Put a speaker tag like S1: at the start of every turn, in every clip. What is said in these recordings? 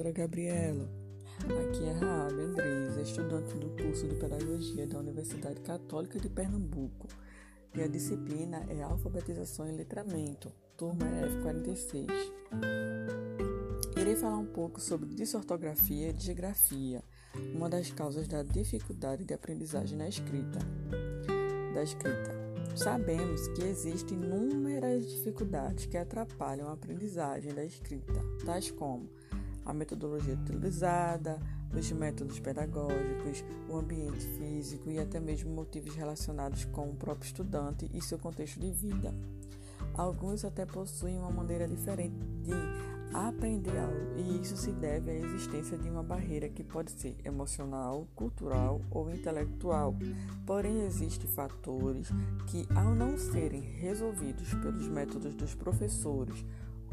S1: professora Gabriela. Aqui é Raab Andrés, estudante do curso de Pedagogia da Universidade Católica de Pernambuco. E a disciplina é Alfabetização e Letramento, turma F46. Irei falar um pouco sobre disortografia e disgrafia, uma das causas da dificuldade de aprendizagem na escrita. Da escrita. Sabemos que existem inúmeras dificuldades que atrapalham a aprendizagem da escrita, tais como a metodologia utilizada, os métodos pedagógicos, o ambiente físico e até mesmo motivos relacionados com o próprio estudante e seu contexto de vida. Alguns até possuem uma maneira diferente de aprender algo, e isso se deve à existência de uma barreira que pode ser emocional, cultural ou intelectual. Porém, existem fatores que, ao não serem resolvidos pelos métodos dos professores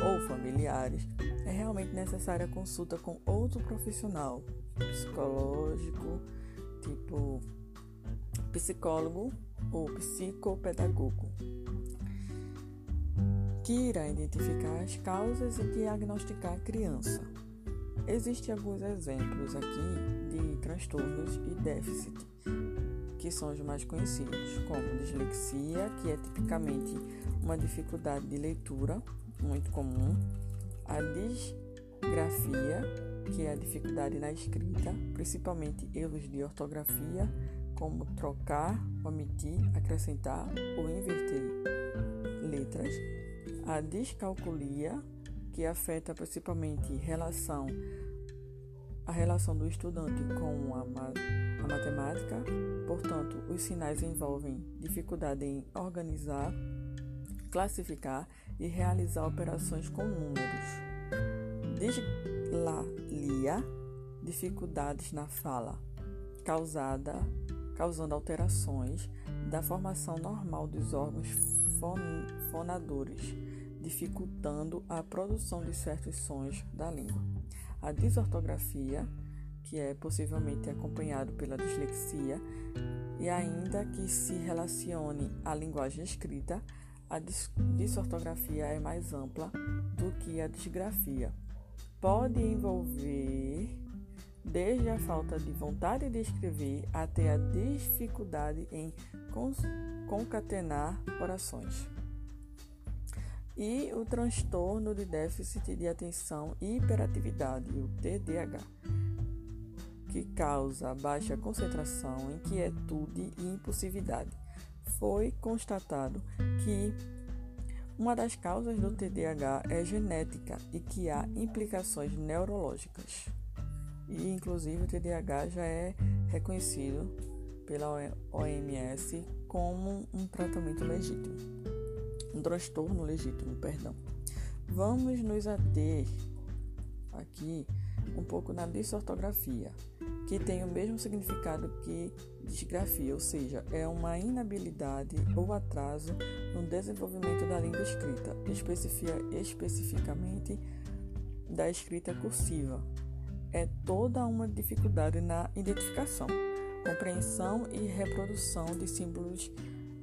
S1: ou familiares, é realmente necessária a consulta com outro profissional psicológico, tipo psicólogo ou psicopedagogo que irá identificar as causas e diagnosticar a criança. Existem alguns exemplos aqui de transtornos e déficit, que são os mais conhecidos, como dislexia, que é tipicamente uma dificuldade de leitura, muito comum, a disgrafia, que é a dificuldade na escrita, principalmente erros de ortografia, como trocar, omitir, acrescentar ou inverter letras, a descalculia, que afeta principalmente relação, a relação do estudante com a, a matemática, portanto, os sinais envolvem dificuldade em organizar, classificar e realizar operações com números. Dislalia, dificuldades na fala, causada, causando alterações da formação normal dos órgãos fon fonadores dificultando a produção de certos sons da língua. A desortografia, que é possivelmente acompanhado pela dislexia, e ainda que se relacione à linguagem escrita, a disortografia é mais ampla do que a disgrafia. Pode envolver desde a falta de vontade de escrever até a dificuldade em concatenar orações e o transtorno de déficit de atenção e hiperatividade, o TDAH, que causa baixa concentração, inquietude e impulsividade. Foi constatado que uma das causas do TDAH é genética e que há implicações neurológicas. E inclusive o TDAH já é reconhecido pela OMS como um tratamento legítimo um transtorno legítimo, perdão. Vamos nos ater aqui um pouco na disortografia, que tem o mesmo significado que disgrafia, ou seja, é uma inabilidade ou atraso no desenvolvimento da língua escrita, especificamente da escrita cursiva. É toda uma dificuldade na identificação, compreensão e reprodução de símbolos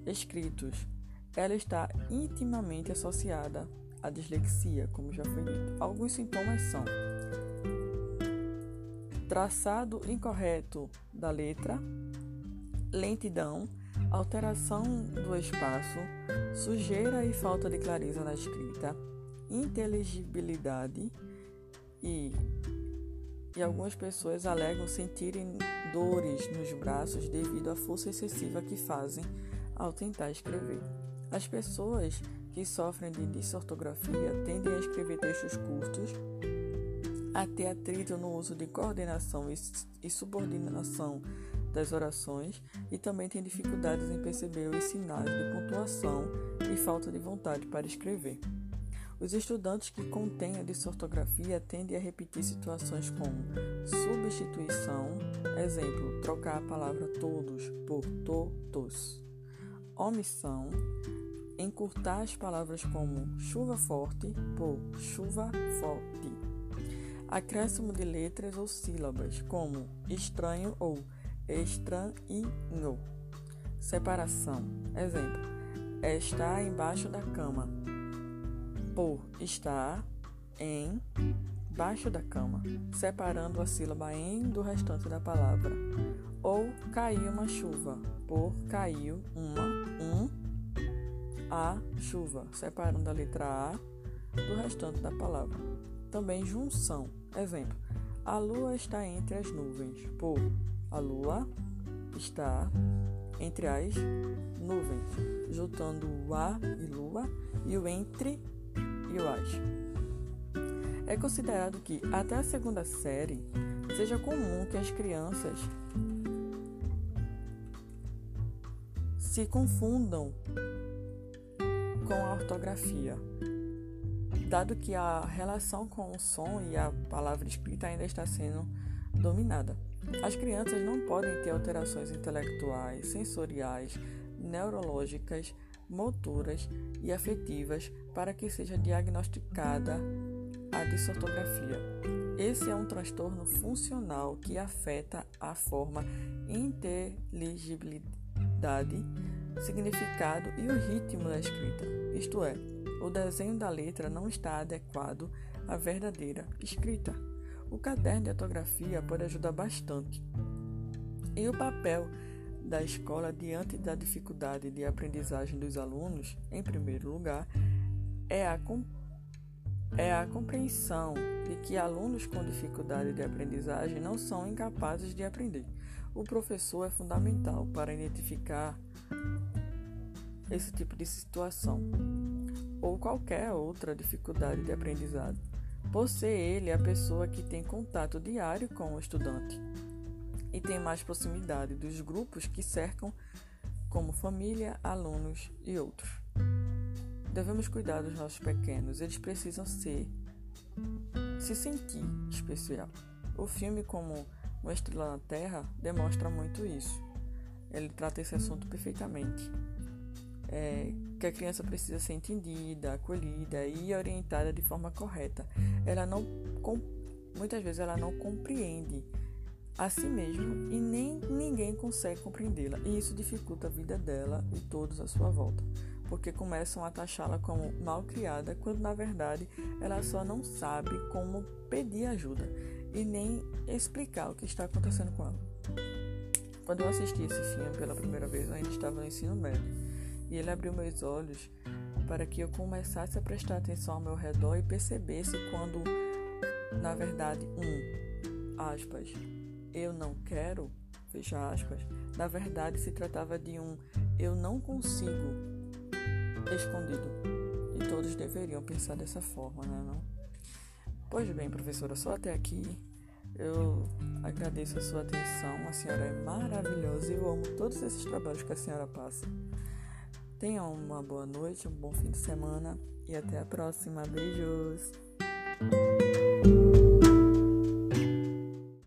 S1: escritos, ela está intimamente associada à dislexia, como já foi dito. Alguns sintomas são traçado incorreto da letra, lentidão, alteração do espaço, sujeira e falta de clareza na escrita, inteligibilidade e, e algumas pessoas alegam sentirem dores nos braços devido à força excessiva que fazem ao tentar escrever. As pessoas que sofrem de disortografia tendem a escrever textos curtos, a ter atrito no uso de coordenação e subordinação das orações e também têm dificuldades em perceber os sinais de pontuação e falta de vontade para escrever. Os estudantes que contêm a disortografia tendem a repetir situações como substituição, exemplo, trocar a palavra todos por todos, omissão, encurtar as palavras como chuva forte por chuva forte. Acréscimo de letras ou sílabas como estranho ou estranho. Separação. Exemplo: está embaixo da cama. Por estar em debaixo da cama, separando a sílaba em do restante da palavra. Ou caiu uma chuva, por caiu uma, um, a chuva, separando a letra A do restante da palavra. Também junção. Exemplo: a lua está entre as nuvens, por a lua está entre as nuvens, juntando o a e lua e o entre e o as. É considerado que até a segunda série seja comum que as crianças se confundam com a ortografia, dado que a relação com o som e a palavra escrita ainda está sendo dominada. As crianças não podem ter alterações intelectuais, sensoriais, neurológicas, motoras e afetivas para que seja diagnosticada a disortografia. Esse é um transtorno funcional que afeta a forma, inteligibilidade, significado e o ritmo da escrita. Isto é, o desenho da letra não está adequado à verdadeira escrita. O caderno de ortografia pode ajudar bastante. E o papel da escola diante da dificuldade de aprendizagem dos alunos, em primeiro lugar, é a, é a compreensão de que alunos com dificuldade de aprendizagem não são incapazes de aprender. O professor é fundamental para identificar esse tipo de situação ou qualquer outra dificuldade de aprendizado, por ser ele a pessoa que tem contato diário com o estudante e tem mais proximidade dos grupos que cercam, como família, alunos e outros. Devemos cuidar dos nossos pequenos, eles precisam ser se sentir especial. O filme como Uma Estrela na Terra demonstra muito isso. Ele trata esse assunto perfeitamente. É, que a criança precisa ser entendida, acolhida e orientada de forma correta. Ela não, muitas vezes ela não compreende a si mesmo e nem ninguém consegue compreendê-la. E isso dificulta a vida dela e todos à sua volta, porque começam a taxá-la como mal criada, quando na verdade ela só não sabe como pedir ajuda e nem explicar o que está acontecendo com ela. Quando eu assisti esse filme pela primeira vez, eu ainda estava no ensino médio, e ele abriu meus olhos para que eu começasse a prestar atenção ao meu redor e percebesse quando, na verdade, um, aspas, eu não quero, fecha aspas, na verdade se tratava de um eu não consigo escondido. E todos deveriam pensar dessa forma, né, não? Pois bem, professora, só até aqui. Eu agradeço a sua atenção. A senhora é maravilhosa e eu amo todos esses trabalhos que a senhora passa. Tenha uma boa noite, um bom fim de semana e até a próxima. Beijos!